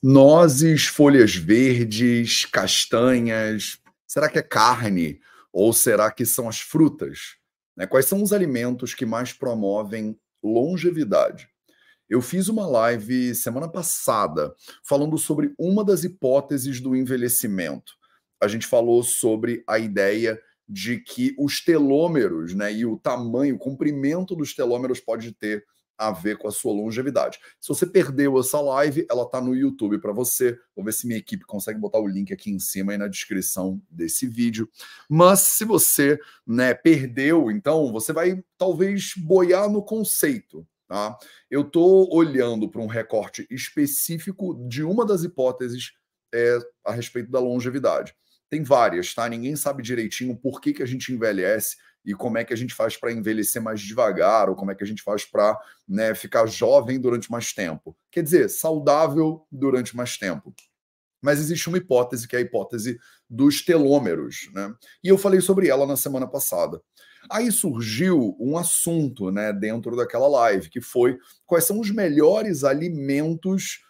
Nozes, folhas verdes, castanhas. Será que é carne? Ou será que são as frutas? Né? Quais são os alimentos que mais promovem longevidade? Eu fiz uma live semana passada falando sobre uma das hipóteses do envelhecimento. A gente falou sobre a ideia de que os telômeros, né, e o tamanho, o comprimento dos telômeros pode ter a ver com a sua longevidade. Se você perdeu essa live, ela está no YouTube para você. Vou ver se minha equipe consegue botar o link aqui em cima e na descrição desse vídeo. Mas se você né, perdeu, então você vai talvez boiar no conceito. Tá? Eu estou olhando para um recorte específico de uma das hipóteses é, a respeito da longevidade. Tem várias, tá? Ninguém sabe direitinho por que, que a gente envelhece e como é que a gente faz para envelhecer mais devagar, ou como é que a gente faz para né, ficar jovem durante mais tempo. Quer dizer, saudável durante mais tempo. Mas existe uma hipótese, que é a hipótese dos telômeros, né? E eu falei sobre ela na semana passada. Aí surgiu um assunto, né, dentro daquela live, que foi quais são os melhores alimentos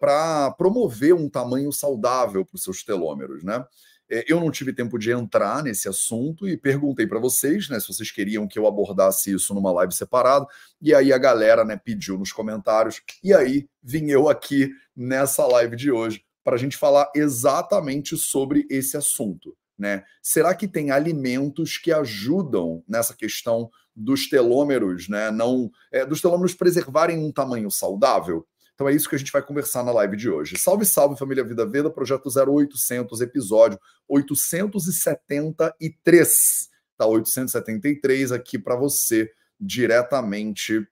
para promover um tamanho saudável para os seus telômeros, né? É, eu não tive tempo de entrar nesse assunto e perguntei para vocês, né, se vocês queriam que eu abordasse isso numa live separada. E aí a galera, né, pediu nos comentários. E aí vim eu aqui nessa live de hoje para a gente falar exatamente sobre esse assunto, né? Será que tem alimentos que ajudam nessa questão dos telômeros, né? Não, é, dos telômeros preservarem um tamanho saudável? Então é isso que a gente vai conversar na live de hoje. Salve, salve, família Vida Veda, projeto 0800, episódio 873. Tá 873 aqui para você diretamente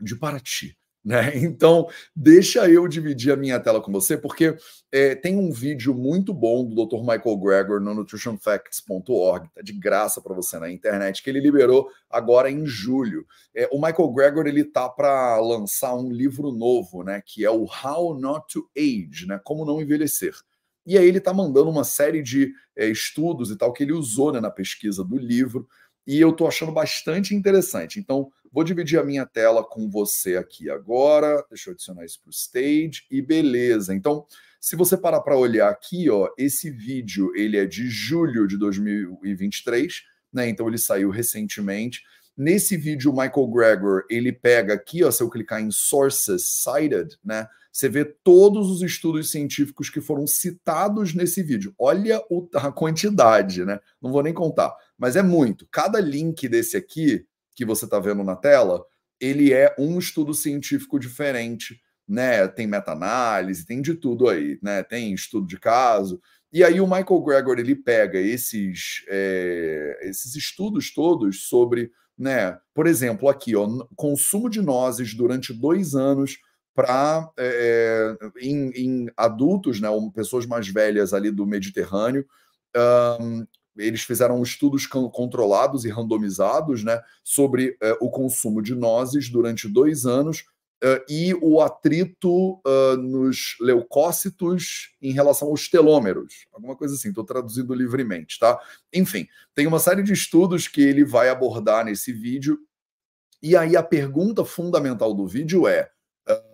de Paraty. Né? Então, deixa eu dividir a minha tela com você, porque é, tem um vídeo muito bom do Dr. Michael Gregor no nutritionfacts.org, tá de graça para você na internet, que ele liberou agora em julho. É, o Michael Gregor ele tá para lançar um livro novo, né, que é o How Not to Age, né, como não envelhecer. E aí ele tá mandando uma série de é, estudos e tal que ele usou né, na pesquisa do livro e eu estou achando bastante interessante. Então, vou dividir a minha tela com você aqui agora. Deixa eu adicionar isso para o stage e beleza. Então, se você parar para olhar aqui, ó, esse vídeo ele é de julho de 2023, né? Então ele saiu recentemente. Nesse vídeo, o Michael Gregor ele pega aqui, ó, se eu clicar em Sources Cited, né? Você vê todos os estudos científicos que foram citados nesse vídeo. Olha a quantidade, né? Não vou nem contar, mas é muito. Cada link desse aqui que você está vendo na tela, ele é um estudo científico diferente, né? Tem meta-análise, tem de tudo aí, né? Tem estudo de caso. E aí o Michael Gregor ele pega esses, é, esses estudos todos sobre, né? Por exemplo, aqui, ó, consumo de nozes durante dois anos para é, é, em, em, adultos, né, pessoas mais velhas ali do Mediterrâneo. Um, eles fizeram estudos controlados e randomizados né, sobre uh, o consumo de nozes durante dois anos uh, e o atrito uh, nos leucócitos em relação aos telômeros. Alguma coisa assim, estou traduzindo livremente, tá? Enfim, tem uma série de estudos que ele vai abordar nesse vídeo. E aí a pergunta fundamental do vídeo é: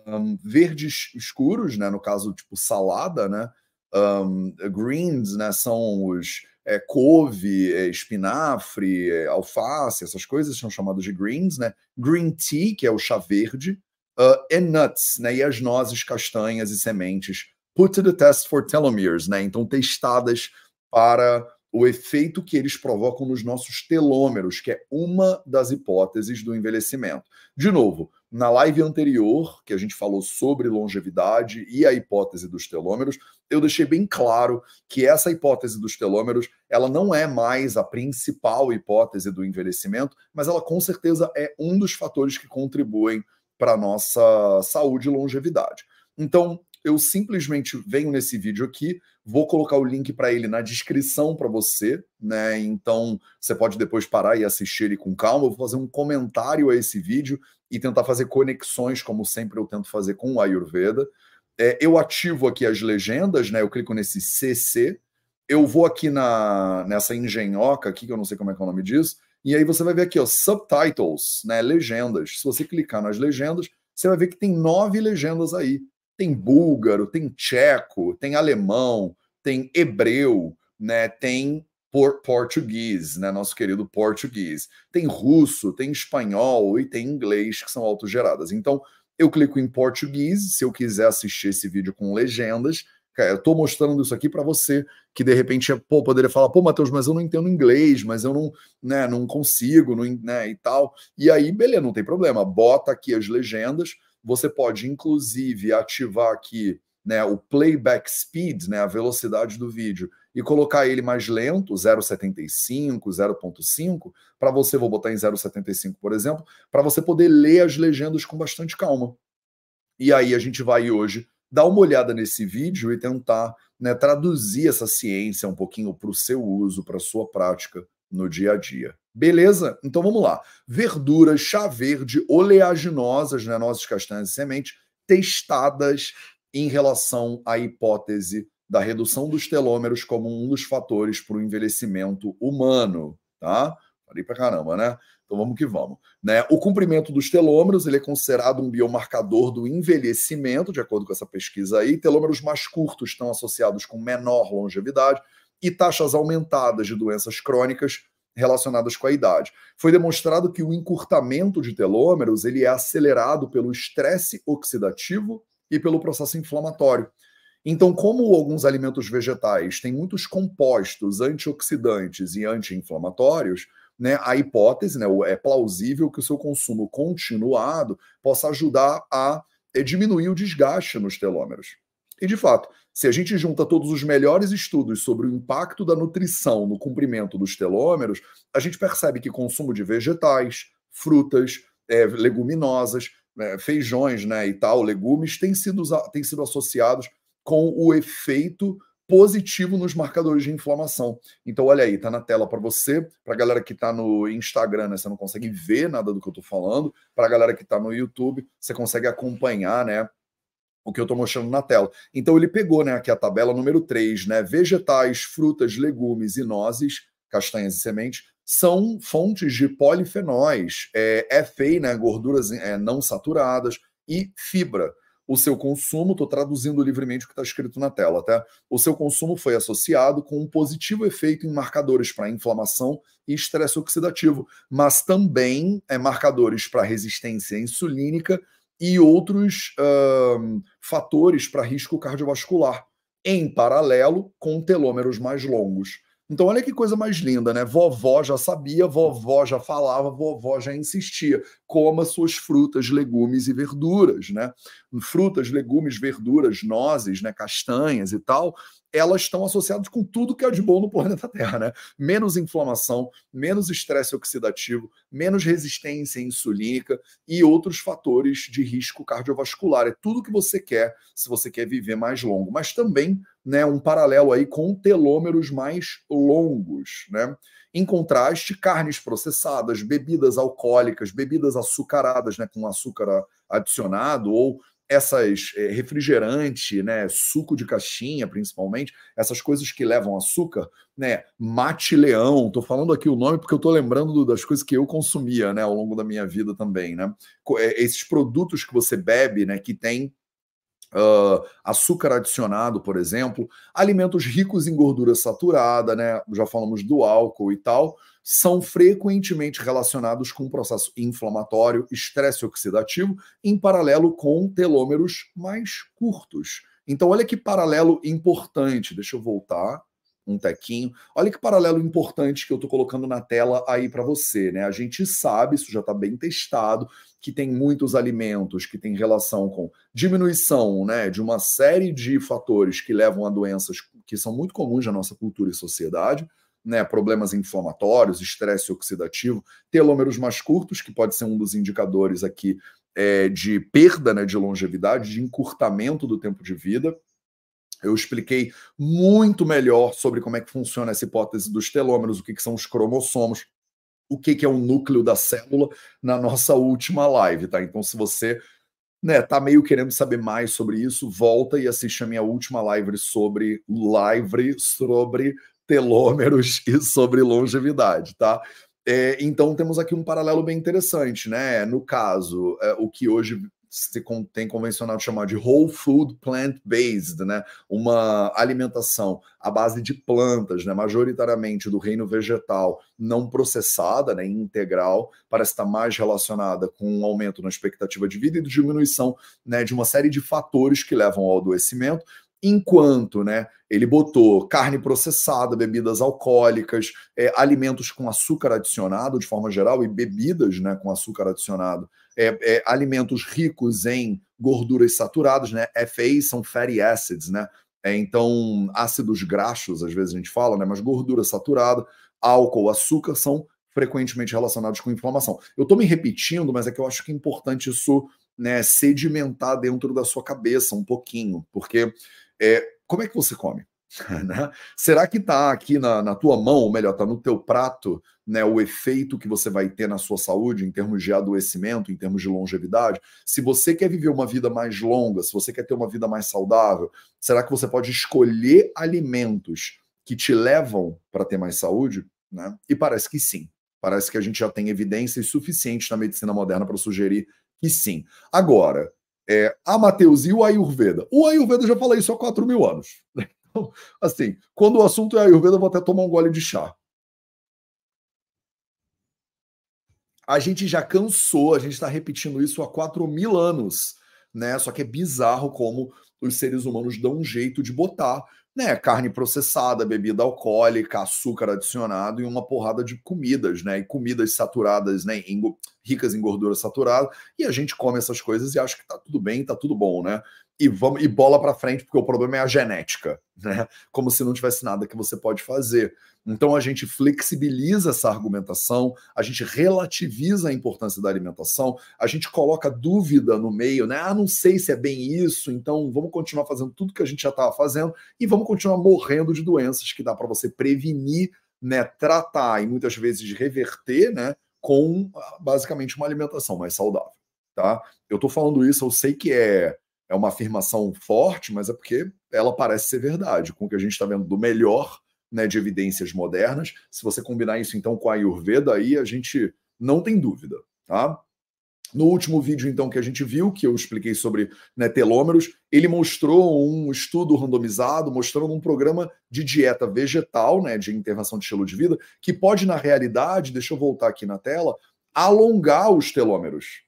um, verdes escuros, né? No caso, tipo salada, né? Um, greens, né? São os é, couve, é, espinafre, é, alface, essas coisas são chamadas de greens, né? Green tea, que é o chá verde, uh, and nuts, né? E as nozes, castanhas e sementes, put to the test for telomeres, né? Então testadas para o efeito que eles provocam nos nossos telômeros, que é uma das hipóteses do envelhecimento. De novo, na live anterior, que a gente falou sobre longevidade e a hipótese dos telômeros, eu deixei bem claro que essa hipótese dos telômeros, ela não é mais a principal hipótese do envelhecimento, mas ela com certeza é um dos fatores que contribuem para a nossa saúde e longevidade. Então, eu simplesmente venho nesse vídeo aqui, vou colocar o link para ele na descrição para você, né? Então você pode depois parar e assistir ele com calma. Eu vou fazer um comentário a esse vídeo e tentar fazer conexões, como sempre eu tento fazer com o Ayurveda. É, eu ativo aqui as legendas, né? Eu clico nesse CC, eu vou aqui na nessa engenhoca aqui, que eu não sei como é que é o nome disso, e aí você vai ver aqui, ó, subtitles, né? Legendas. Se você clicar nas legendas, você vai ver que tem nove legendas aí tem búlgaro, tem tcheco, tem alemão, tem hebreu, né? Tem por português, né? Nosso querido português. Tem russo, tem espanhol e tem inglês que são autogeradas. Então, eu clico em português se eu quiser assistir esse vídeo com legendas. eu estou mostrando isso aqui para você que de repente pô, poderia falar, pô, Matheus, mas eu não entendo inglês, mas eu não, né, não consigo, não, né, e tal. E aí, beleza, não tem problema. Bota aqui as legendas você pode, inclusive, ativar aqui né, o playback speed, né, a velocidade do vídeo, e colocar ele mais lento, 0,75, 0,5, para você, vou botar em 0,75, por exemplo, para você poder ler as legendas com bastante calma. E aí a gente vai hoje dar uma olhada nesse vídeo e tentar né, traduzir essa ciência um pouquinho para o seu uso, para a sua prática no dia a dia. Beleza? Então vamos lá. Verduras, chá verde, oleaginosas, né, nozes, castanhas e semente, testadas em relação à hipótese da redução dos telômeros como um dos fatores para o envelhecimento humano, tá? Falei pra caramba, né? Então vamos que vamos. Né? O comprimento dos telômeros ele é considerado um biomarcador do envelhecimento, de acordo com essa pesquisa aí. Telômeros mais curtos estão associados com menor longevidade e taxas aumentadas de doenças crônicas relacionadas com a idade. Foi demonstrado que o encurtamento de telômeros ele é acelerado pelo estresse oxidativo e pelo processo inflamatório. Então, como alguns alimentos vegetais têm muitos compostos antioxidantes e anti-inflamatórios, né, a hipótese, né, é plausível que o seu consumo continuado possa ajudar a eh, diminuir o desgaste nos telômeros. E, de fato, se a gente junta todos os melhores estudos sobre o impacto da nutrição no comprimento dos telômeros, a gente percebe que consumo de vegetais, frutas, é, leguminosas, é, feijões né, e tal, legumes, têm sido, têm sido associados com o efeito positivo nos marcadores de inflamação. Então, olha aí, tá na tela para você, para a galera que está no Instagram, né, você não consegue ver nada do que eu estou falando, para a galera que está no YouTube, você consegue acompanhar, né, o que eu estou mostrando na tela. Então ele pegou, né, aqui a tabela número 3, né, vegetais, frutas, legumes e nozes, castanhas e sementes, são fontes de polifenóis, é, FA, né, gorduras é, não saturadas e fibra. O seu consumo, estou traduzindo livremente o que está escrito na tela, tá? O seu consumo foi associado com um positivo efeito em marcadores para inflamação e estresse oxidativo, mas também é, marcadores para resistência insulínica e outros uh, fatores para risco cardiovascular, em paralelo com telômeros mais longos. Então, olha que coisa mais linda, né? Vovó já sabia, vovó já falava, vovó já insistia. Coma suas frutas, legumes e verduras, né? Frutas, legumes, verduras, nozes, né? castanhas e tal, elas estão associadas com tudo que é de bom no planeta Terra, né? Menos inflamação, menos estresse oxidativo, menos resistência insulínica e outros fatores de risco cardiovascular. É tudo que você quer se você quer viver mais longo, mas também, né, um paralelo aí com telômeros mais longos, né? Em contraste, carnes processadas, bebidas alcoólicas, bebidas açucaradas, né, com açúcar adicionado ou essas é, refrigerante, né, suco de caixinha, principalmente, essas coisas que levam açúcar, né, mate leão, tô falando aqui o nome porque eu tô lembrando das coisas que eu consumia, né, ao longo da minha vida também, né, eh, esses produtos que você bebe, né, que tem Uh, açúcar adicionado, por exemplo, alimentos ricos em gordura saturada, né? Já falamos do álcool e tal, são frequentemente relacionados com processo inflamatório, estresse oxidativo, em paralelo com telômeros mais curtos. Então, olha que paralelo importante. Deixa eu voltar um tequinho. Olha que paralelo importante que eu estou colocando na tela aí para você, né? A gente sabe, isso já está bem testado, que tem muitos alimentos que têm relação com diminuição, né, de uma série de fatores que levam a doenças que são muito comuns na nossa cultura e sociedade, né, problemas inflamatórios, estresse oxidativo, telômeros mais curtos, que pode ser um dos indicadores aqui é, de perda né, de longevidade, de encurtamento do tempo de vida, eu expliquei muito melhor sobre como é que funciona essa hipótese dos telômeros, o que, que são os cromossomos, o que, que é o núcleo da célula na nossa última live, tá? Então, se você né, tá meio querendo saber mais sobre isso, volta e assiste a minha última live sobre live sobre telômeros e sobre longevidade, tá? É, então temos aqui um paralelo bem interessante, né? No caso, é, o que hoje se tem convencionado chamar de whole food plant-based, né? Uma alimentação à base de plantas, né? Majoritariamente do reino vegetal, não processada, né? Integral, parece estar mais relacionada com um aumento na expectativa de vida e diminuição, né? De uma série de fatores que levam ao adoecimento enquanto né, ele botou carne processada, bebidas alcoólicas, é, alimentos com açúcar adicionado de forma geral e bebidas né, com açúcar adicionado, é, é, alimentos ricos em gorduras saturadas, né, FAs são fatty acids, né, é, então ácidos graxos às vezes a gente fala, né, mas gordura saturada, álcool, açúcar são frequentemente relacionados com inflamação. Eu estou me repetindo, mas é que eu acho que é importante isso né, sedimentar dentro da sua cabeça um pouquinho, porque é, como é que você come? né? Será que está aqui na, na, tua mão, ou melhor, está no teu prato, né, o efeito que você vai ter na sua saúde em termos de adoecimento, em termos de longevidade? Se você quer viver uma vida mais longa, se você quer ter uma vida mais saudável, será que você pode escolher alimentos que te levam para ter mais saúde? Né? E parece que sim. Parece que a gente já tem evidências suficientes na medicina moderna para sugerir que sim. Agora, é, a Mateus e o Ayurveda. O Ayurveda já fala isso há 4 mil anos. Então, assim, quando o assunto é Ayurveda, eu vou até tomar um gole de chá. A gente já cansou, a gente está repetindo isso há 4 mil anos, né? Só que é bizarro como os seres humanos dão um jeito de botar né, carne processada, bebida alcoólica, açúcar adicionado e uma porrada de comidas, né, e comidas saturadas, né, em, ricas em gordura saturada, e a gente come essas coisas e acha que tá tudo bem, tá tudo bom, né? E vamos e bola para frente, porque o problema é a genética, né? Como se não tivesse nada que você pode fazer. Então a gente flexibiliza essa argumentação, a gente relativiza a importância da alimentação, a gente coloca dúvida no meio, né? Ah, não sei se é bem isso, então vamos continuar fazendo tudo que a gente já estava fazendo e vamos continuar morrendo de doenças que dá para você prevenir, né, tratar e muitas vezes reverter, né, com basicamente uma alimentação mais saudável, tá? Eu estou falando isso, eu sei que é é uma afirmação forte, mas é porque ela parece ser verdade, com o que a gente está vendo do melhor né, de evidências modernas. Se você combinar isso então com a Ayurveda, aí a gente não tem dúvida, tá? No último vídeo, então, que a gente viu, que eu expliquei sobre né, telômeros, ele mostrou um estudo randomizado, mostrando um programa de dieta vegetal, né, de intervenção de estilo de vida, que pode, na realidade, deixa eu voltar aqui na tela, alongar os telômeros.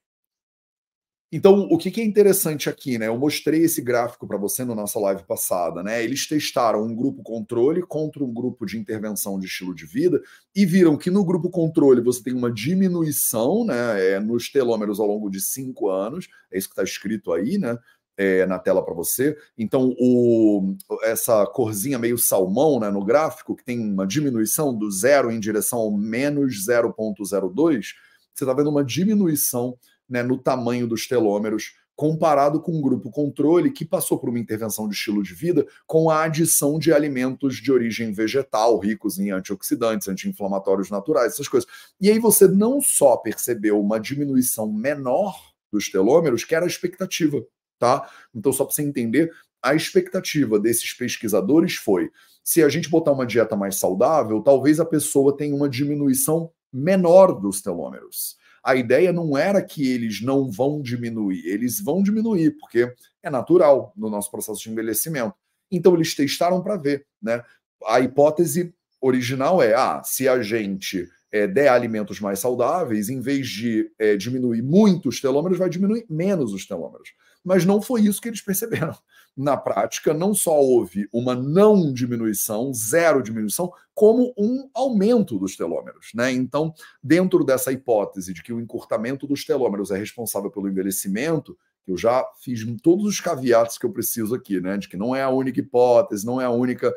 Então, o que, é interessante aqui, né? Eu mostrei esse gráfico para você na nossa live passada, né? Eles testaram um grupo controle contra um grupo de intervenção de estilo de vida e viram que no grupo controle você tem uma diminuição, né? É, nos telômeros ao longo de cinco anos, é isso que está escrito aí, né? É, na tela para você. Então, o, essa corzinha meio salmão né, no gráfico, que tem uma diminuição do zero em direção ao menos 0,02, você está vendo uma diminuição né, no tamanho dos telômeros, comparado com um grupo controle que passou por uma intervenção de estilo de vida com a adição de alimentos de origem vegetal, ricos em antioxidantes, anti-inflamatórios naturais, essas coisas. E aí você não só percebeu uma diminuição menor dos telômeros, que era a expectativa, tá? Então, só para você entender, a expectativa desses pesquisadores foi: se a gente botar uma dieta mais saudável, talvez a pessoa tenha uma diminuição menor dos telômeros a ideia não era que eles não vão diminuir, eles vão diminuir, porque é natural no nosso processo de envelhecimento. Então eles testaram para ver, né? A hipótese original é: ah, se a gente é, der alimentos mais saudáveis, em vez de é, diminuir muito os telômeros, vai diminuir menos os telômeros. Mas não foi isso que eles perceberam na prática, não só houve uma não diminuição, zero diminuição, como um aumento dos telômeros. Né? Então, dentro dessa hipótese de que o encurtamento dos telômeros é responsável pelo envelhecimento, eu já fiz todos os caveatos que eu preciso aqui, né? De que não é a única hipótese, não é a única.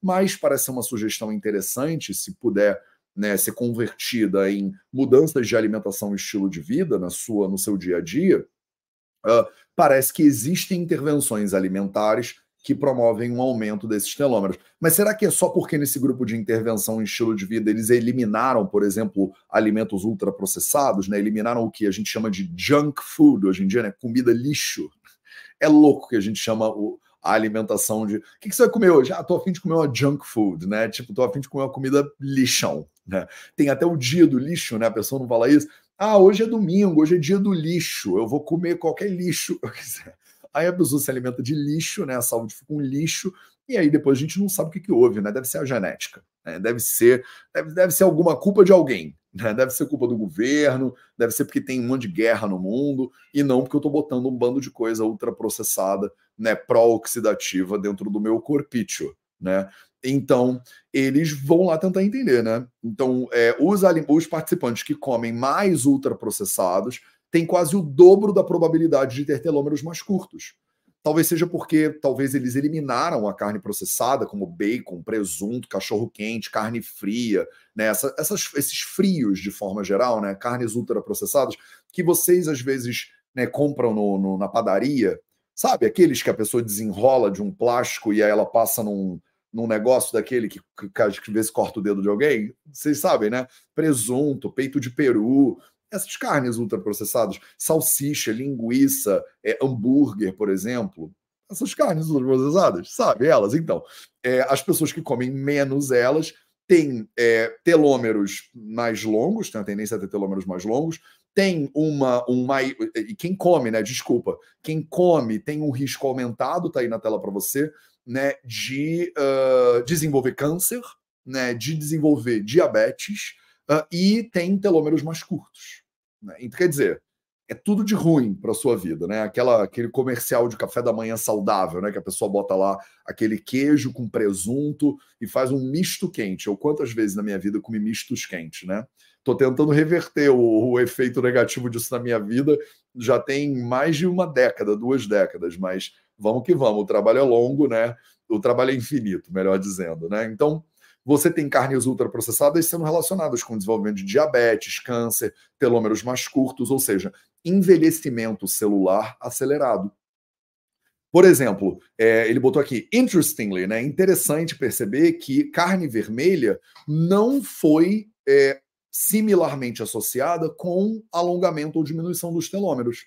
mas parece uma sugestão interessante, se puder né, ser convertida em mudanças de alimentação e estilo de vida na sua, no seu dia a dia. Uh, parece que existem intervenções alimentares que promovem um aumento desses telômeros. Mas será que é só porque nesse grupo de intervenção em estilo de vida eles eliminaram, por exemplo, alimentos ultraprocessados, né? Eliminaram o que a gente chama de junk food hoje em dia, né? Comida lixo. É louco que a gente chama o, a alimentação de. O que, que você vai comer hoje? Ah, tô afim de comer uma junk food, né? Tipo, tô afim de comer uma comida lixão, né? Tem até o dia do lixo, né? A pessoa não fala isso, Ah, hoje é domingo, hoje é dia do lixo, eu vou comer qualquer lixo que eu quiser. Aí a pessoa se alimenta de lixo, né? A saúde fica um lixo, e aí depois a gente não sabe o que, que houve, né? Deve ser a genética, né? deve ser deve, deve ser alguma culpa de alguém, né? Deve ser culpa do governo, deve ser porque tem um monte de guerra no mundo, e não porque eu estou botando um bando de coisa ultraprocessada, né? Pró-oxidativa dentro do meu corpício, né? Então, eles vão lá tentar entender, né? Então, é, os, os participantes que comem mais ultraprocessados têm quase o dobro da probabilidade de ter telômeros mais curtos. Talvez seja porque talvez eles eliminaram a carne processada, como bacon, presunto, cachorro quente, carne fria, né? Essa, essas, esses frios de forma geral, né? Carnes ultraprocessadas, que vocês às vezes né, compram no, no, na padaria, sabe? Aqueles que a pessoa desenrola de um plástico e aí ela passa num, num negócio daquele que, que, que vezes corta o dedo de alguém. Vocês sabem, né? Presunto, peito de peru, essas carnes ultraprocessadas, salsicha, linguiça, é, hambúrguer, por exemplo, essas carnes ultraprocessadas, sabe elas? Então, é, as pessoas que comem menos elas têm é, telômeros mais longos, têm a tendência a ter telômeros mais longos, tem uma, uma. E quem come, né? Desculpa, quem come tem um risco aumentado, tá aí na tela para você, né? De uh, desenvolver câncer, né? De desenvolver diabetes uh, e tem telômeros mais curtos. Né? Então, quer dizer, é tudo de ruim para sua vida, né? Aquela, aquele comercial de café da manhã saudável, né? Que a pessoa bota lá aquele queijo com presunto e faz um misto quente. Eu quantas vezes na minha vida comi mistos quentes, né? Tô tentando reverter o, o efeito negativo disso na minha vida. Já tem mais de uma década, duas décadas, mas vamos que vamos. O trabalho é longo, né? O trabalho é infinito, melhor dizendo, né? Então, você tem carnes ultraprocessadas sendo relacionadas com desenvolvimento de diabetes, câncer, telômeros mais curtos, ou seja, envelhecimento celular acelerado. Por exemplo, é, ele botou aqui, interestingly, né? Interessante perceber que carne vermelha não foi é, similarmente associada com alongamento ou diminuição dos telômeros.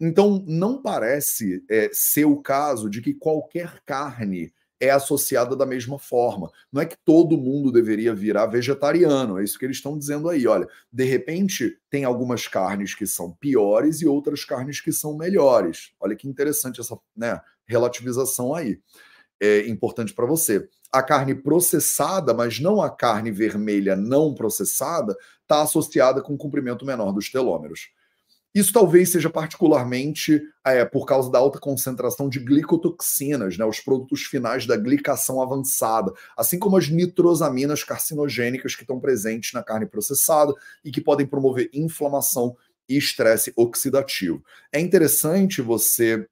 Então, não parece é, ser o caso de que qualquer carne é associada da mesma forma. Não é que todo mundo deveria virar vegetariano, é isso que eles estão dizendo aí. Olha, de repente tem algumas carnes que são piores e outras carnes que são melhores. Olha que interessante essa né, relativização aí. É importante para você. A carne processada, mas não a carne vermelha não processada, está associada com um comprimento menor dos telômeros. Isso talvez seja particularmente é, por causa da alta concentração de glicotoxinas, né, os produtos finais da glicação avançada, assim como as nitrosaminas carcinogênicas que estão presentes na carne processada e que podem promover inflamação e estresse oxidativo. É interessante você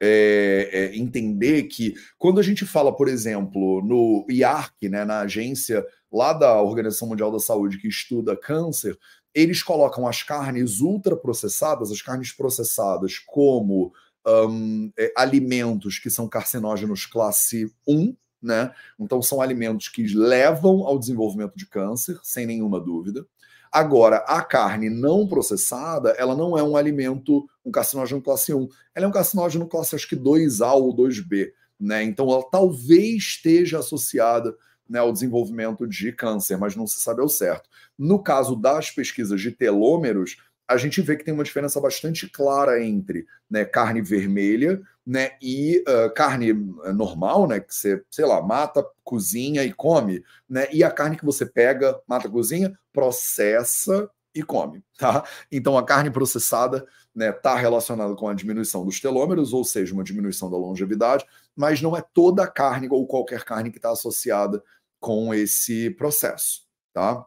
é, é, entender que quando a gente fala, por exemplo, no IARC, né, na agência lá da Organização Mundial da Saúde que estuda câncer, eles colocam as carnes ultraprocessadas, as carnes processadas, como um, é, alimentos que são carcinógenos classe 1, né? Então, são alimentos que levam ao desenvolvimento de câncer, sem nenhuma dúvida. Agora, a carne não processada, ela não é um alimento, um carcinógeno classe 1. Ela é um carcinógeno classe, acho que 2A ou 2B. Né? Então, ela talvez esteja associada né, ao desenvolvimento de câncer, mas não se sabe ao certo. No caso das pesquisas de telômeros, a gente vê que tem uma diferença bastante clara entre né, carne vermelha né, e uh, carne normal, né, que você, sei lá, mata, cozinha e come, né, e a carne que você pega, mata, cozinha, processa e come, tá? Então a carne processada está né, tá relacionada com a diminuição dos telômeros, ou seja, uma diminuição da longevidade, mas não é toda a carne ou qualquer carne que está associada com esse processo, tá?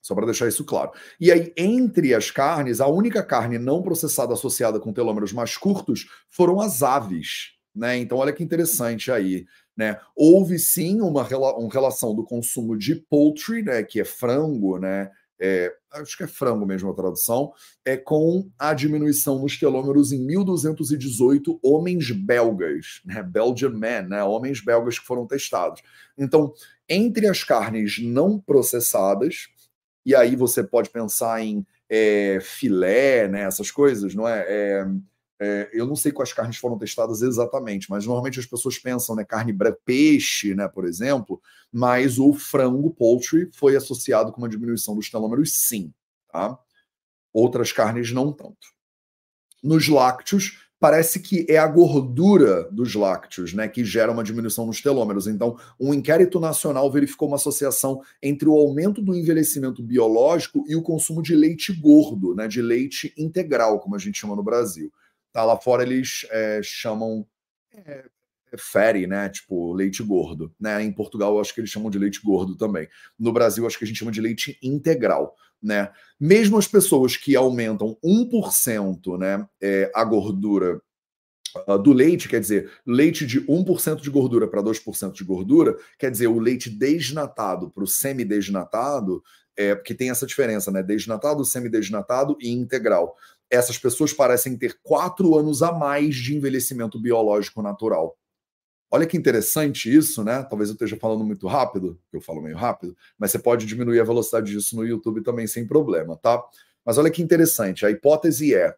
Só para deixar isso claro. E aí, entre as carnes, a única carne não processada associada com telômeros mais curtos foram as aves. Né? Então, olha que interessante aí. Né? Houve sim uma, uma relação do consumo de poultry, né, que é frango, né, é, acho que é frango mesmo a tradução, é com a diminuição nos telômeros em 1218 homens belgas, né, Belgian men, né, homens belgas que foram testados. Então, entre as carnes não processadas, e aí você pode pensar em é, filé, né, essas coisas, não é? é? É, eu não sei quais carnes foram testadas exatamente, mas normalmente as pessoas pensam, né, carne branca, peixe, né, por exemplo, mas o frango, poultry, foi associado com uma diminuição dos telômeros, sim, tá? outras carnes não tanto. Nos lácteos, parece que é a gordura dos lácteos, né, que gera uma diminuição nos telômeros. Então, um inquérito nacional verificou uma associação entre o aumento do envelhecimento biológico e o consumo de leite gordo, né, de leite integral, como a gente chama no Brasil. Tá, lá fora eles é, chamam é, fatty, né, tipo leite gordo. Né? Em Portugal, eu acho que eles chamam de leite gordo também. No Brasil, acho que a gente chama de leite integral né? Mesmo as pessoas que aumentam 1% né, é, a gordura uh, do leite, quer dizer, leite de 1% de gordura para 2% de gordura, quer dizer, o leite desnatado para o semi-desnatado, é, porque tem essa diferença, né? Desnatado, semi-desnatado e integral. Essas pessoas parecem ter quatro anos a mais de envelhecimento biológico natural. Olha que interessante isso, né? Talvez eu esteja falando muito rápido, eu falo meio rápido, mas você pode diminuir a velocidade disso no YouTube também sem problema, tá? Mas olha que interessante, a hipótese é,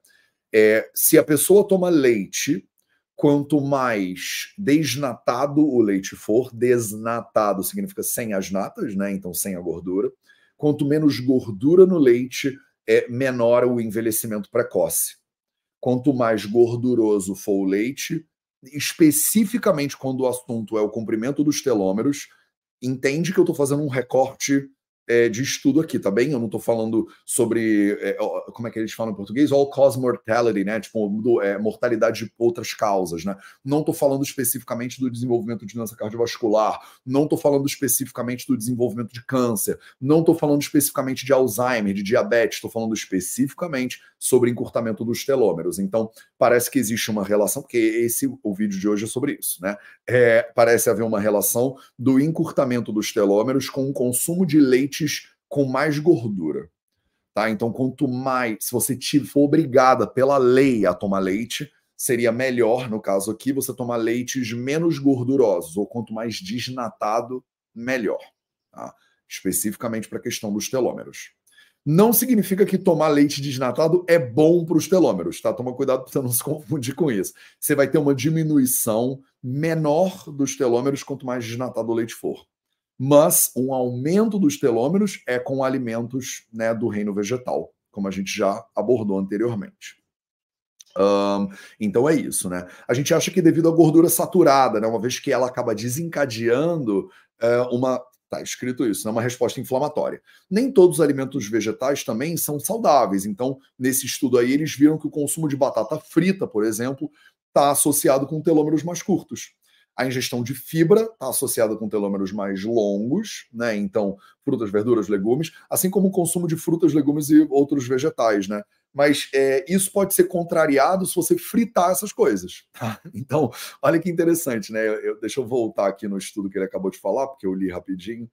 é se a pessoa toma leite, quanto mais desnatado o leite for, desnatado significa sem as natas, né? Então sem a gordura. Quanto menos gordura no leite, é menor o envelhecimento precoce. Quanto mais gorduroso for o leite, especificamente quando o assunto é o comprimento dos telômeros, entende que eu estou fazendo um recorte é, de estudo aqui, tá bem? Eu não estou falando sobre, é, como é que eles falam em português? All cause mortality, né? Tipo, do, é, mortalidade de outras causas, né? Não estou falando especificamente do desenvolvimento de doença cardiovascular, não estou falando especificamente do desenvolvimento de câncer, não estou falando especificamente de Alzheimer, de diabetes, estou falando especificamente sobre encurtamento dos telômeros. Então, parece que existe uma relação, porque esse o vídeo de hoje é sobre isso, né? É, parece haver uma relação do encurtamento dos telômeros com o consumo de leite leites com mais gordura. Tá? Então, quanto mais, se você for obrigada pela lei a tomar leite, seria melhor, no caso aqui, você tomar leites menos gordurosos, ou quanto mais desnatado, melhor. Tá? Especificamente para a questão dos telômeros. Não significa que tomar leite desnatado é bom para os telômeros, tá? Toma cuidado para você não se confundir com isso. Você vai ter uma diminuição menor dos telômeros quanto mais desnatado o leite for mas um aumento dos telômeros é com alimentos né, do reino vegetal, como a gente já abordou anteriormente. Um, então é isso, né? A gente acha que devido à gordura saturada, né, uma vez que ela acaba desencadeando é, uma. Tá escrito isso, né, uma resposta inflamatória. Nem todos os alimentos vegetais também são saudáveis. Então, nesse estudo aí, eles viram que o consumo de batata frita, por exemplo, está associado com telômeros mais curtos. A ingestão de fibra está associada com telômeros mais longos, né? Então, frutas, verduras, legumes, assim como o consumo de frutas, legumes e outros vegetais, né? Mas é, isso pode ser contrariado se você fritar essas coisas. Tá? Então, olha que interessante, né? Eu, deixa eu voltar aqui no estudo que ele acabou de falar, porque eu li rapidinho.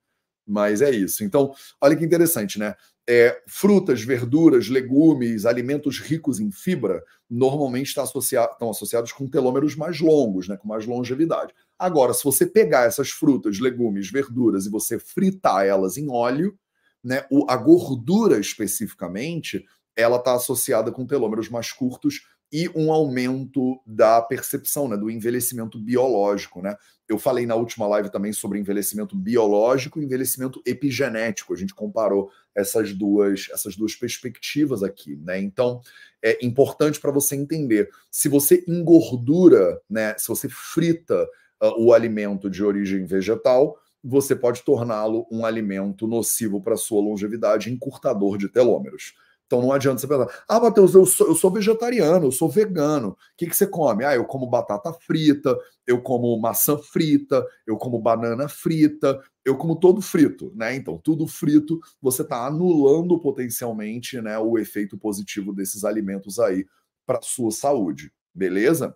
Mas é isso. Então, olha que interessante, né? É, frutas, verduras, legumes, alimentos ricos em fibra, normalmente tá associado, estão associados com telômeros mais longos, né, com mais longevidade. Agora, se você pegar essas frutas, legumes, verduras e você fritar elas em óleo, né, a gordura especificamente, ela está associada com telômeros mais curtos e um aumento da percepção, né, do envelhecimento biológico, né? Eu falei na última live também sobre envelhecimento biológico e envelhecimento epigenético. A gente comparou essas duas, essas duas perspectivas aqui, né? Então, é importante para você entender, se você engordura, né, se você frita uh, o alimento de origem vegetal, você pode torná-lo um alimento nocivo para sua longevidade, encurtador de telômeros. Então não adianta você pensar, ah, Matheus, eu sou, eu sou vegetariano, eu sou vegano. O que, que você come? Ah, eu como batata frita, eu como maçã frita, eu como banana frita, eu como todo frito, né? Então, tudo frito, você está anulando potencialmente né, o efeito positivo desses alimentos aí para sua saúde, beleza?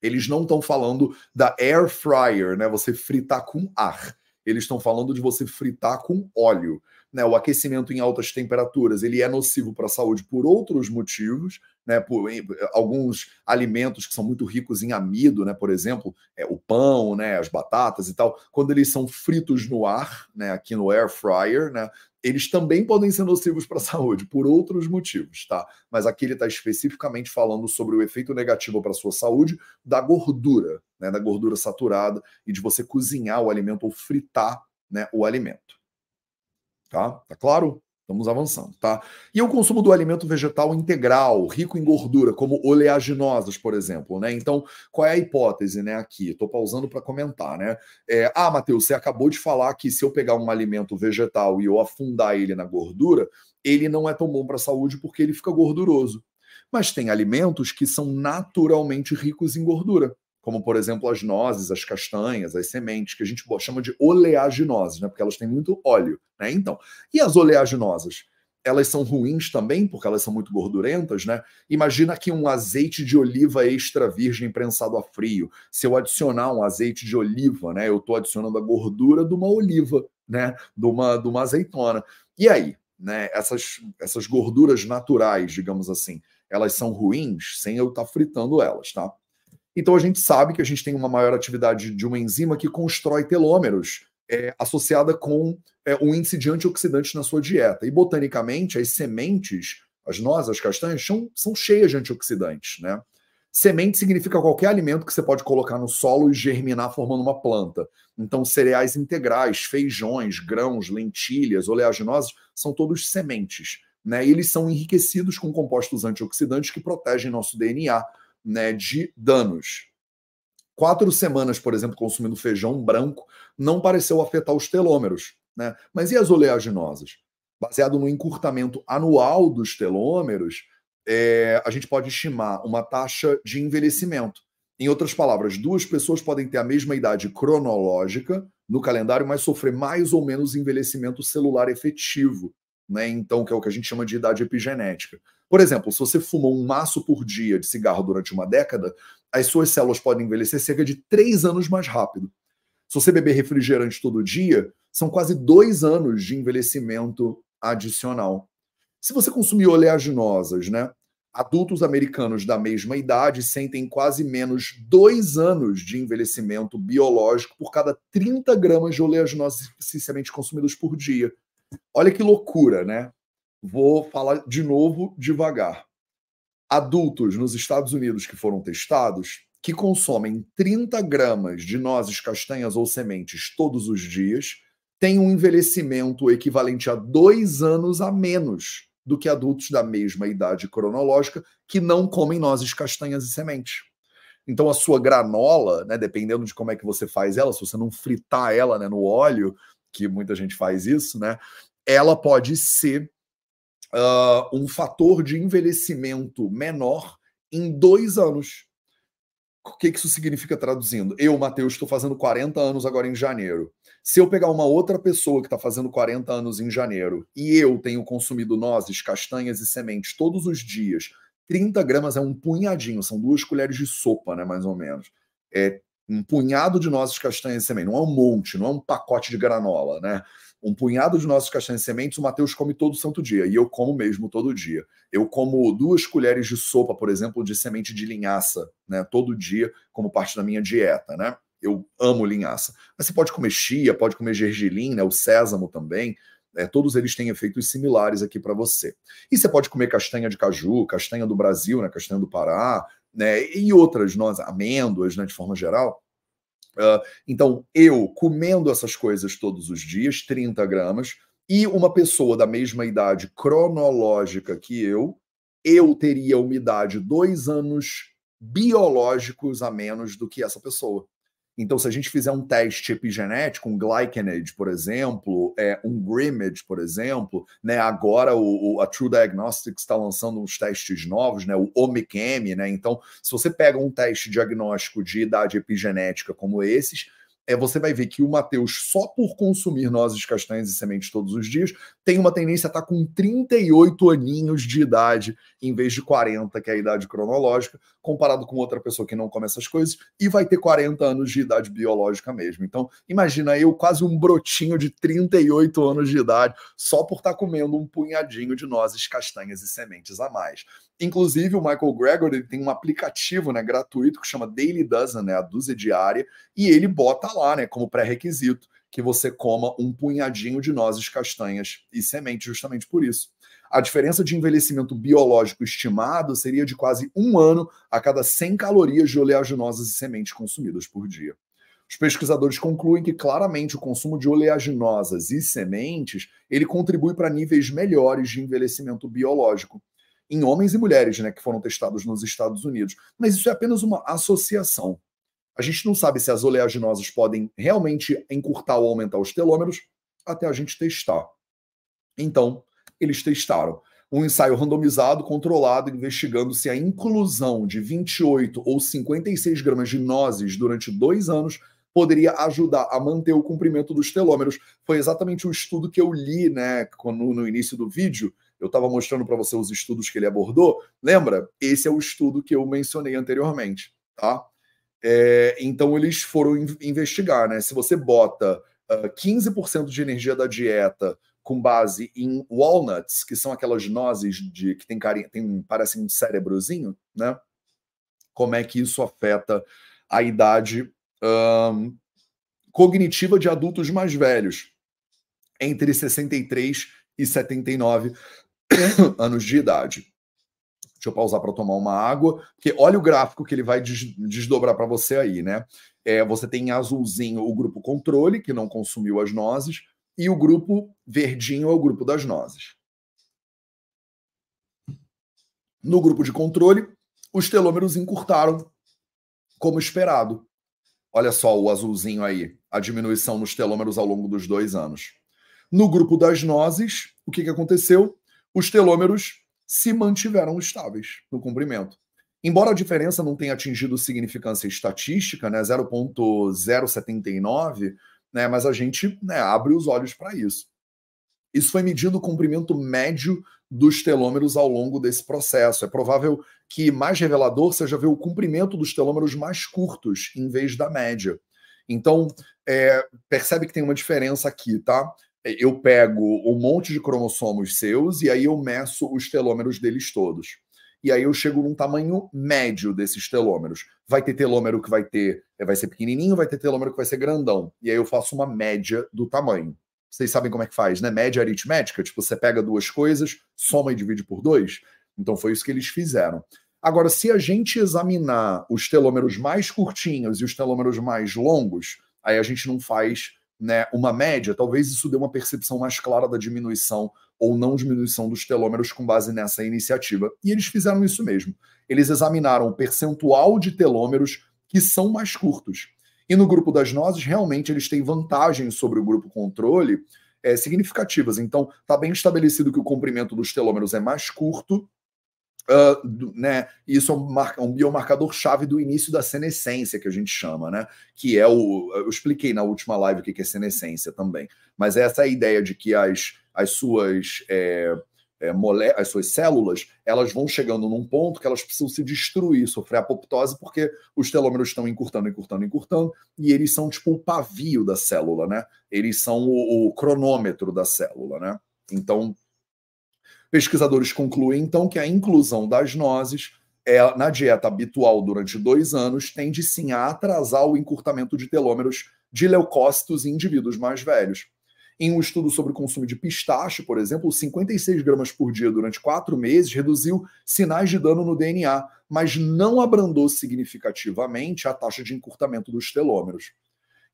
Eles não estão falando da air fryer, né? Você fritar com ar. Eles estão falando de você fritar com óleo né, o aquecimento em altas temperaturas ele é nocivo para a saúde por outros motivos, né, por alguns alimentos que são muito ricos em amido, né, por exemplo, é, o pão, né, as batatas e tal, quando eles são fritos no ar, né, aqui no air fryer, né, eles também podem ser nocivos para a saúde por outros motivos, tá? Mas aqui ele está especificamente falando sobre o efeito negativo para a sua saúde da gordura, né, da gordura saturada e de você cozinhar o alimento ou fritar né, o alimento. Tá? Tá claro? Estamos avançando, tá? E o consumo do alimento vegetal integral, rico em gordura, como oleaginosas, por exemplo, né? Então, qual é a hipótese, né, aqui? Estou pausando para comentar, né? É, ah, Matheus, você acabou de falar que se eu pegar um alimento vegetal e eu afundar ele na gordura, ele não é tão bom para a saúde porque ele fica gorduroso. Mas tem alimentos que são naturalmente ricos em gordura como por exemplo as nozes, as castanhas, as sementes, que a gente chama de oleaginosas, né? Porque elas têm muito óleo, né? Então, e as oleaginosas? Elas são ruins também, porque elas são muito gordurentas, né? Imagina que um azeite de oliva extra virgem prensado a frio. Se eu adicionar um azeite de oliva, né? Eu estou adicionando a gordura de uma oliva, né? De uma, de uma azeitona. E aí, né? Essas, essas gorduras naturais, digamos assim, elas são ruins sem eu estar tá fritando elas, tá? Então a gente sabe que a gente tem uma maior atividade de uma enzima que constrói telômeros é, associada com é, um índice de antioxidantes na sua dieta. E botanicamente, as sementes, as nozes, as castanhas, são, são cheias de antioxidantes, né? Semente significa qualquer alimento que você pode colocar no solo e germinar formando uma planta. Então, cereais integrais, feijões, grãos, lentilhas, oleaginosas, são todos sementes. Né? E eles são enriquecidos com compostos antioxidantes que protegem nosso DNA, né, de danos. Quatro semanas, por exemplo, consumindo feijão branco não pareceu afetar os telômeros. Né? Mas e as oleaginosas? Baseado no encurtamento anual dos telômeros, é, a gente pode estimar uma taxa de envelhecimento. Em outras palavras, duas pessoas podem ter a mesma idade cronológica no calendário, mas sofrer mais ou menos envelhecimento celular efetivo, né? Então, que é o que a gente chama de idade epigenética. Por exemplo, se você fuma um maço por dia de cigarro durante uma década, as suas células podem envelhecer cerca de três anos mais rápido. Se você beber refrigerante todo dia, são quase dois anos de envelhecimento adicional. Se você consumir oleaginosas, né? Adultos americanos da mesma idade sentem quase menos dois anos de envelhecimento biológico por cada 30 gramas de oleaginosas semente consumidos por dia. Olha que loucura, né? Vou falar de novo devagar. Adultos nos Estados Unidos que foram testados, que consomem 30 gramas de nozes, castanhas ou sementes todos os dias, têm um envelhecimento equivalente a dois anos a menos do que adultos da mesma idade cronológica que não comem nozes, castanhas e sementes. Então a sua granola, né, dependendo de como é que você faz ela, se você não fritar ela né, no óleo, que muita gente faz isso, né, ela pode ser uh, um fator de envelhecimento menor em dois anos. O que isso significa traduzindo? Eu, Matheus, estou fazendo 40 anos agora em janeiro. Se eu pegar uma outra pessoa que está fazendo 40 anos em janeiro e eu tenho consumido nozes, castanhas e sementes todos os dias, 30 gramas é um punhadinho, são duas colheres de sopa, né, mais ou menos. É um punhado de nozes, castanhas e sementes, não é um monte, não é um pacote de granola, né? um punhado de nossos castanhas de sementes, o Matheus come todo santo dia, e eu como mesmo todo dia. Eu como duas colheres de sopa, por exemplo, de semente de linhaça, né, todo dia, como parte da minha dieta, né? Eu amo linhaça. Mas você pode comer chia, pode comer gergelim, né, o sésamo também. É, todos eles têm efeitos similares aqui para você. E você pode comer castanha de caju, castanha do Brasil, né, castanha do Pará, né, e outras nós, amêndoas, né, de forma geral. Uh, então, eu comendo essas coisas todos os dias, 30 gramas, e uma pessoa da mesma idade cronológica que eu, eu teria umidade dois anos biológicos a menos do que essa pessoa. Então, se a gente fizer um teste epigenético, um glycanage, por exemplo, é, um Grimage, por exemplo, né, agora o, o, a True Diagnostics está lançando uns testes novos, né, o OMICM, né, então, se você pega um teste diagnóstico de idade epigenética como esses, é, você vai ver que o Matheus, só por consumir nozes, castanhas e sementes todos os dias, tem uma tendência a estar tá com 38 aninhos de idade, em vez de 40, que é a idade cronológica, comparado com outra pessoa que não come essas coisas, e vai ter 40 anos de idade biológica mesmo. Então, imagina eu, quase um brotinho de 38 anos de idade, só por estar tá comendo um punhadinho de nozes, castanhas e sementes a mais. Inclusive, o Michael Gregory tem um aplicativo né, gratuito que chama Daily Dozen, né, a dúzia diária, e ele bota lá né, como pré-requisito que você coma um punhadinho de nozes, castanhas e sementes, justamente por isso. A diferença de envelhecimento biológico estimado seria de quase um ano a cada 100 calorias de oleaginosas e sementes consumidas por dia. Os pesquisadores concluem que claramente o consumo de oleaginosas e sementes ele contribui para níveis melhores de envelhecimento biológico em homens e mulheres, né, que foram testados nos Estados Unidos. Mas isso é apenas uma associação. A gente não sabe se as oleaginosas podem realmente encurtar ou aumentar os telômeros até a gente testar. Então, eles testaram um ensaio randomizado, controlado, investigando se a inclusão de 28 ou 56 gramas de nozes durante dois anos poderia ajudar a manter o comprimento dos telômeros. Foi exatamente o estudo que eu li né, no, no início do vídeo. Eu estava mostrando para você os estudos que ele abordou. Lembra? Esse é o estudo que eu mencionei anteriormente. Tá? É, então, eles foram investigar. Né? Se você bota uh, ah, 15% de energia da dieta com base em walnuts, que são aquelas nozes de que tem carinha, tem parecem um cérebrozinho, né? Como é que isso afeta a idade um, cognitiva de adultos mais velhos, entre 63 e 79 anos de idade. Deixa eu pausar para tomar uma água, porque olha o gráfico que ele vai desdobrar para você aí, né? É, você tem em azulzinho o grupo controle, que não consumiu as nozes, e o grupo verdinho é o grupo das nozes. No grupo de controle, os telômeros encurtaram como esperado. Olha só o azulzinho aí, a diminuição nos telômeros ao longo dos dois anos. No grupo das nozes, o que, que aconteceu? Os telômeros se mantiveram estáveis no comprimento. Embora a diferença não tenha atingido significância estatística, né, 0,079, né, mas a gente né, abre os olhos para isso. Isso foi medindo o comprimento médio dos telômeros ao longo desse processo. É provável que mais revelador seja ver o comprimento dos telômeros mais curtos em vez da média. Então, é, percebe que tem uma diferença aqui, tá? Eu pego um monte de cromossomos seus e aí eu meço os telômeros deles todos. E aí eu chego num tamanho médio desses telômeros. Vai ter telômero que vai ter, vai ser pequenininho, vai ter telômero que vai ser grandão. E aí eu faço uma média do tamanho. Vocês sabem como é que faz, né? Média aritmética, tipo, você pega duas coisas, soma e divide por dois. Então foi isso que eles fizeram. Agora, se a gente examinar os telômeros mais curtinhos e os telômeros mais longos, aí a gente não faz né, uma média, talvez isso dê uma percepção mais clara da diminuição ou não diminuição dos telômeros com base nessa iniciativa. E eles fizeram isso mesmo. Eles examinaram o percentual de telômeros que são mais curtos. E no grupo das nozes, realmente, eles têm vantagens sobre o grupo controle é, significativas. Então, está bem estabelecido que o comprimento dos telômeros é mais curto, Uh, né, isso é um, um biomarcador-chave do início da senescência, que a gente chama, né? Que é o. Eu expliquei na última live o que é senescência também. Mas essa é a ideia de que as, as suas. É, é, mole... as suas células, elas vão chegando num ponto que elas precisam se destruir, sofrer apoptose, porque os telômeros estão encurtando, encurtando, encurtando, e eles são tipo o pavio da célula, né? Eles são o, o cronômetro da célula, né? Então, pesquisadores concluem então que a inclusão das nozes é, na dieta habitual durante dois anos tende sim a atrasar o encurtamento de telômeros de leucócitos em indivíduos mais velhos. Em um estudo sobre o consumo de pistache, por exemplo, 56 gramas por dia durante quatro meses reduziu sinais de dano no DNA, mas não abrandou significativamente a taxa de encurtamento dos telômeros.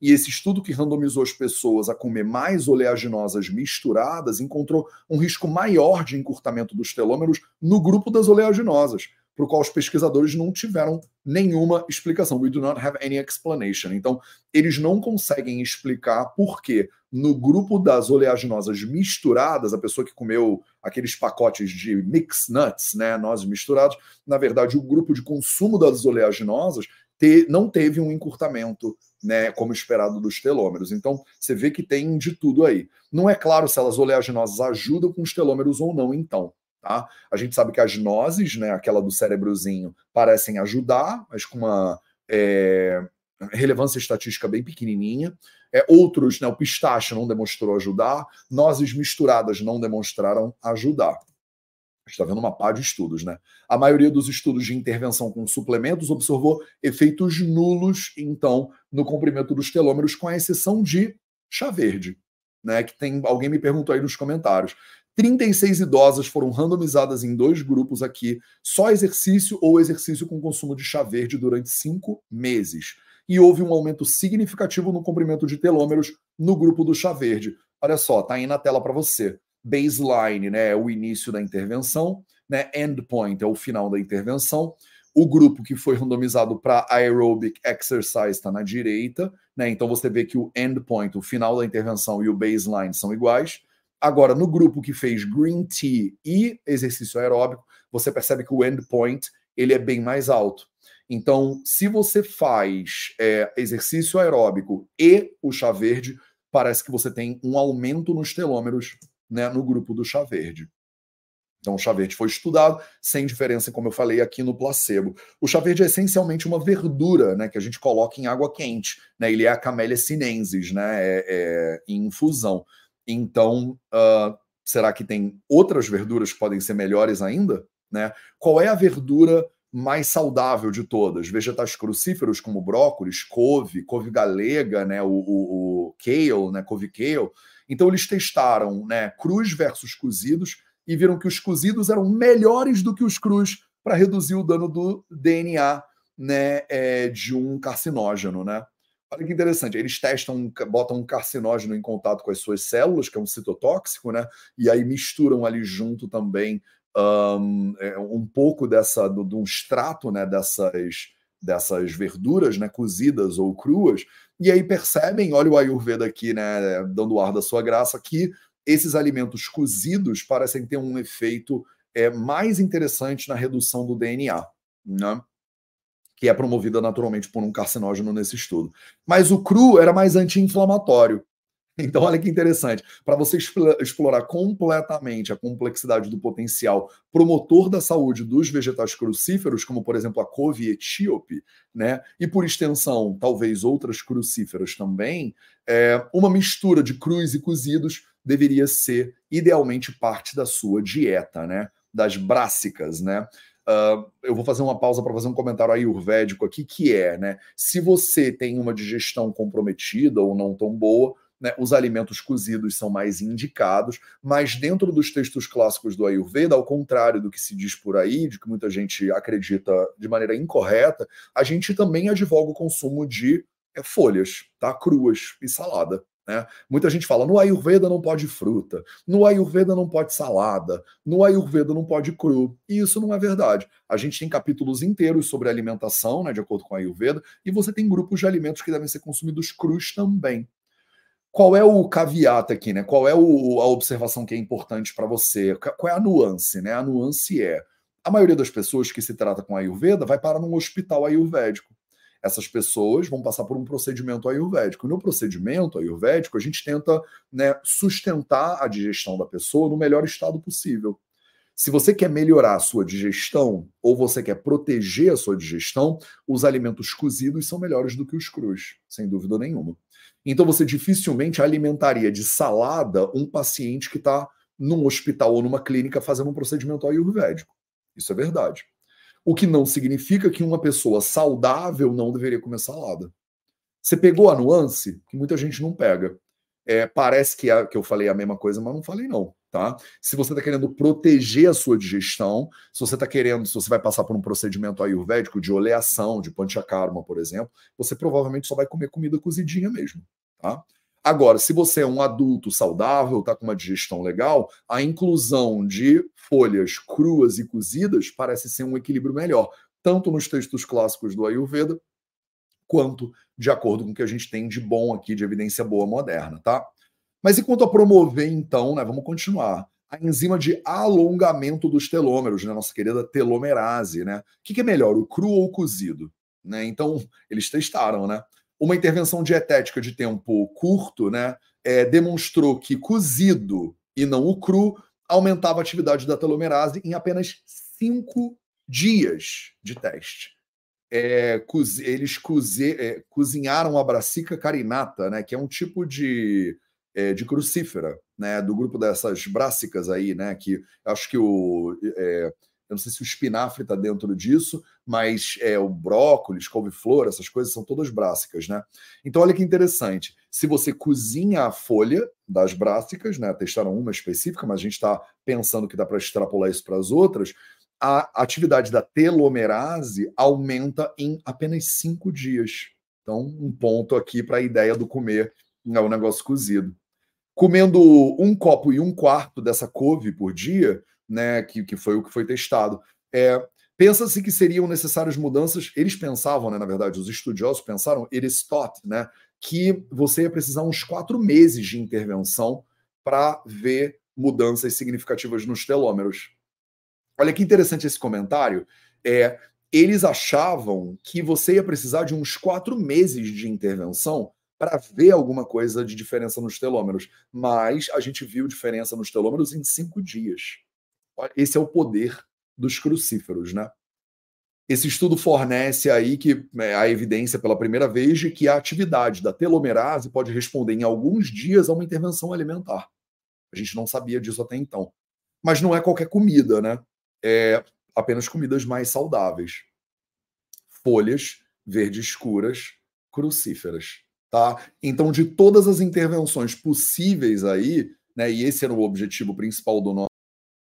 E esse estudo que randomizou as pessoas a comer mais oleaginosas misturadas encontrou um risco maior de encurtamento dos telômeros no grupo das oleaginosas, para o qual os pesquisadores não tiveram nenhuma explicação. We do not have any explanation. Então, eles não conseguem explicar por que no grupo das oleaginosas misturadas, a pessoa que comeu aqueles pacotes de mix nuts, né, nozes misturadas, na verdade, o grupo de consumo das oleaginosas te, não teve um encurtamento, né, como esperado dos telômeros. Então, você vê que tem de tudo aí. Não é claro se elas oleaginosas ajudam com os telômeros ou não, então. Tá? A gente sabe que as nozes, né, aquela do cérebrozinho, parecem ajudar, mas com uma é, relevância estatística bem pequenininha. É, outros, né, o pistache não demonstrou ajudar, nozes misturadas não demonstraram ajudar. Está vendo uma pá de estudos, né? A maioria dos estudos de intervenção com suplementos observou efeitos nulos, então, no comprimento dos telômeros, com a exceção de chá verde, né? Que tem alguém me perguntou aí nos comentários. 36 idosas foram randomizadas em dois grupos aqui, só exercício ou exercício com consumo de chá verde durante cinco meses. e houve um aumento significativo no comprimento de telômeros no grupo do chá verde. Olha só, tá aí na tela para você. Baseline, né, é o início da intervenção, né? Endpoint é o final da intervenção. O grupo que foi randomizado para aerobic exercise está na direita, né? Então você vê que o endpoint, o final da intervenção e o baseline são iguais. Agora, no grupo que fez green tea e exercício aeróbico, você percebe que o endpoint ele é bem mais alto. Então, se você faz é, exercício aeróbico e o chá verde, parece que você tem um aumento nos telômeros né, no grupo do chá verde. Então, o chá verde foi estudado sem diferença, como eu falei aqui no placebo. O chá verde é essencialmente uma verdura, né, que a gente coloca em água quente. Né, ele é a Camellia sinensis, né, é, é, em infusão. Então, uh, será que tem outras verduras que podem ser melhores ainda? Né? Qual é a verdura mais saudável de todas? Vegetais crucíferos como brócolis, couve, couve galega, né, o, o, o kale, né, couve kale. Então, eles testaram né, crus versus cozidos e viram que os cozidos eram melhores do que os crus para reduzir o dano do DNA né, é, de um carcinógeno, né? Olha que interessante, eles testam, botam um carcinógeno em contato com as suas células, que é um citotóxico, né? E aí misturam ali junto também um, é, um pouco dessa, de um extrato, né? Dessas, dessas verduras, né? Cozidas ou cruas, e aí percebem, olha o Ayurveda aqui, né? Dando ar da sua graça, que esses alimentos cozidos parecem ter um efeito é, mais interessante na redução do DNA, né? Que é promovida naturalmente por um carcinógeno nesse estudo. Mas o cru era mais anti-inflamatório. Então, olha que interessante. Para você explorar completamente a complexidade do potencial promotor da saúde dos vegetais crucíferos, como por exemplo a couve etíope, né? E por extensão, talvez outras crucíferas também, é, uma mistura de crus e cozidos deveria ser idealmente parte da sua dieta, né? Das brássicas, né? Uh, eu vou fazer uma pausa para fazer um comentário ayurvédico aqui, que é, né? Se você tem uma digestão comprometida ou não tão boa, né, os alimentos cozidos são mais indicados, mas dentro dos textos clássicos do Ayurveda, ao contrário do que se diz por aí, de que muita gente acredita de maneira incorreta, a gente também advoga o consumo de é, folhas, tá? Cruas e salada. Né? Muita gente fala: no Ayurveda não pode fruta, no Ayurveda não pode salada, no Ayurveda não pode cru. E isso não é verdade. A gente tem capítulos inteiros sobre alimentação, né, de acordo com a Ayurveda, e você tem grupos de alimentos que devem ser consumidos crus também. Qual é o caveat aqui, né? Qual é o, a observação que é importante para você? Qual é a nuance, né? A nuance é: a maioria das pessoas que se trata com Ayurveda vai para um hospital ayurvédico essas pessoas vão passar por um procedimento ayurvédico. No procedimento ayurvédico, a gente tenta né, sustentar a digestão da pessoa no melhor estado possível. Se você quer melhorar a sua digestão ou você quer proteger a sua digestão, os alimentos cozidos são melhores do que os crus, sem dúvida nenhuma. Então você dificilmente alimentaria de salada um paciente que está num hospital ou numa clínica fazendo um procedimento ayurvédico. Isso é verdade. O que não significa que uma pessoa saudável não deveria comer salada. Você pegou a nuance que muita gente não pega. É, parece que, é, que eu falei a mesma coisa, mas não falei não, tá? Se você está querendo proteger a sua digestão, se você está querendo, se você vai passar por um procedimento ayurvédico de oleação, de panchakarma, por exemplo, você provavelmente só vai comer comida cozidinha mesmo, tá? Agora, se você é um adulto saudável, está com uma digestão legal, a inclusão de folhas cruas e cozidas parece ser um equilíbrio melhor, tanto nos textos clássicos do Ayurveda, quanto de acordo com o que a gente tem de bom aqui, de evidência boa moderna, tá? Mas e quanto a promover, então, né? Vamos continuar. A enzima de alongamento dos telômeros, né? Nossa querida telomerase, né? O que, que é melhor, o cru ou o cozido? Né? Então, eles testaram, né? Uma intervenção dietética de tempo curto, né, é, demonstrou que cozido e não o cru aumentava a atividade da telomerase em apenas cinco dias de teste. É, eles é, cozinharam a brassica carinata, né, que é um tipo de, é, de crucífera, né, do grupo dessas brássicas aí, né, que acho que o é, eu não sei se o espinafre está dentro disso, mas é, o brócolis, couve-flor, essas coisas são todas brássicas, né? Então, olha que interessante. Se você cozinha a folha das brássicas, né? Testaram uma específica, mas a gente está pensando que dá para extrapolar isso para as outras. A atividade da telomerase aumenta em apenas cinco dias. Então, um ponto aqui para a ideia do comer é um negócio cozido. Comendo um copo e um quarto dessa couve por dia, né, que, que foi o que foi testado, é, pensa-se que seriam necessárias mudanças. Eles pensavam, né, na verdade, os estudiosos pensaram, eles thought, né, que você ia precisar uns quatro meses de intervenção para ver mudanças significativas nos telômeros. Olha que interessante esse comentário. É, eles achavam que você ia precisar de uns quatro meses de intervenção para ver alguma coisa de diferença nos telômeros, mas a gente viu diferença nos telômeros em cinco dias. Esse é o poder dos crucíferos, né? Esse estudo fornece aí que é, a evidência pela primeira vez de que a atividade da telomerase pode responder em alguns dias a uma intervenção alimentar. A gente não sabia disso até então. Mas não é qualquer comida, né? É apenas comidas mais saudáveis. Folhas verdes escuras, crucíferas, tá? Então, de todas as intervenções possíveis aí, né, e esse era o objetivo principal do nosso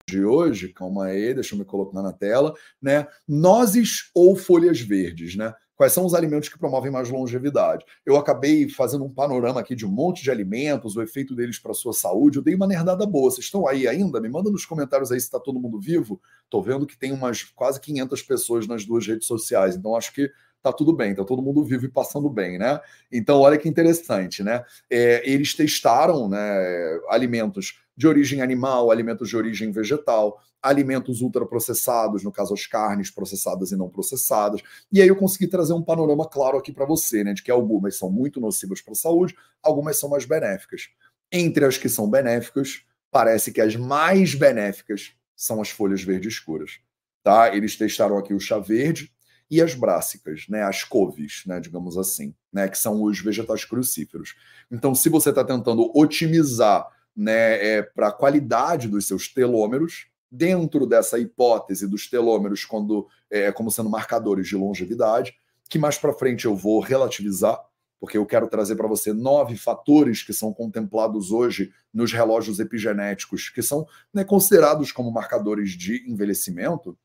de hoje, calma aí, deixa eu me colocar na tela, né? Nozes ou folhas verdes, né? Quais são os alimentos que promovem mais longevidade? Eu acabei fazendo um panorama aqui de um monte de alimentos, o efeito deles para a sua saúde. Eu dei uma nerdada boa. Vocês estão aí ainda? Me manda nos comentários aí se está todo mundo vivo. Estou vendo que tem umas quase 500 pessoas nas duas redes sociais, então acho que tá tudo bem, tá todo mundo vivo e passando bem, né? Então, olha que interessante, né? É, eles testaram né, alimentos de origem animal, alimentos de origem vegetal, alimentos ultraprocessados, no caso as carnes processadas e não processadas. E aí eu consegui trazer um panorama claro aqui para você, né, de que algumas são muito nocivas para a saúde, algumas são mais benéficas. Entre as que são benéficas, parece que as mais benéficas são as folhas verdes escuras. Tá? Eles testaram aqui o chá verde e as brássicas, né, as couves, né, digamos assim, né, que são os vegetais crucíferos. Então, se você está tentando otimizar né, é, para a qualidade dos seus telômeros, dentro dessa hipótese dos telômeros quando, é, como sendo marcadores de longevidade, que mais para frente eu vou relativizar, porque eu quero trazer para você nove fatores que são contemplados hoje nos relógios epigenéticos, que são né, considerados como marcadores de envelhecimento,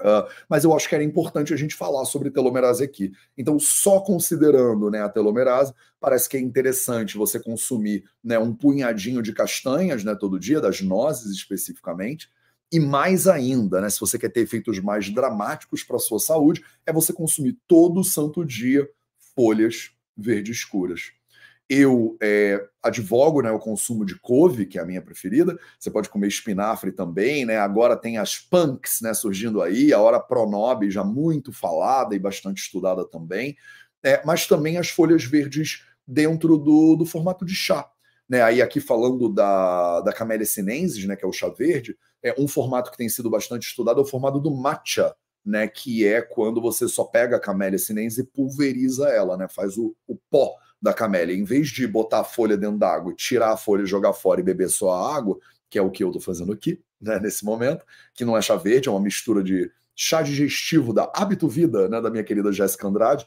Uh, mas eu acho que era importante a gente falar sobre telomerase aqui. Então, só considerando né, a telomerase, parece que é interessante você consumir né, um punhadinho de castanhas né, todo dia, das nozes especificamente. E mais ainda, né, se você quer ter efeitos mais dramáticos para a sua saúde, é você consumir todo santo dia folhas verde escuras. Eu é, advogo né, o consumo de couve, que é a minha preferida. Você pode comer espinafre também, né? Agora tem as punks né, surgindo aí, a hora pronobe já muito falada e bastante estudada também. É, mas também as folhas verdes dentro do, do formato de chá. Né, aí aqui falando da, da Camellia sinensis, né, que é o chá verde, é um formato que tem sido bastante estudado é o formato do matcha, né, que é quando você só pega a Camellia sinensis e pulveriza ela, né, faz o, o pó da camélia, em vez de botar a folha dentro d'água, tirar a folha jogar fora e beber só a água, que é o que eu estou fazendo aqui, né, nesse momento, que não é chá verde, é uma mistura de chá digestivo da Hábito Vida, né, da minha querida Jéssica Andrade,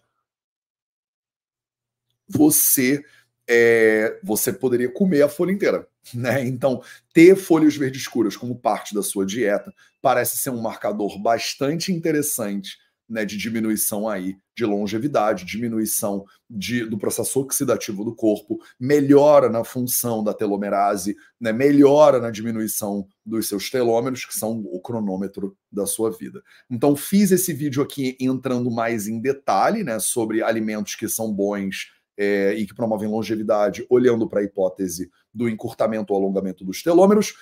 você é, você poderia comer a folha inteira. Né? Então, ter folhas verdes escuras como parte da sua dieta parece ser um marcador bastante interessante né, de diminuição aí de longevidade, diminuição de, do processo oxidativo do corpo, melhora na função da telomerase, né, melhora na diminuição dos seus telômeros, que são o cronômetro da sua vida. Então, fiz esse vídeo aqui entrando mais em detalhe né, sobre alimentos que são bons é, e que promovem longevidade, olhando para a hipótese do encurtamento ou alongamento dos telômeros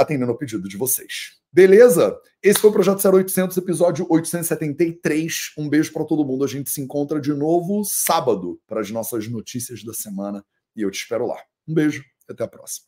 atendendo ao pedido de vocês. Beleza? Esse foi o Projeto 0800, episódio 873. Um beijo para todo mundo. A gente se encontra de novo sábado para as nossas notícias da semana e eu te espero lá. Um beijo e até a próxima.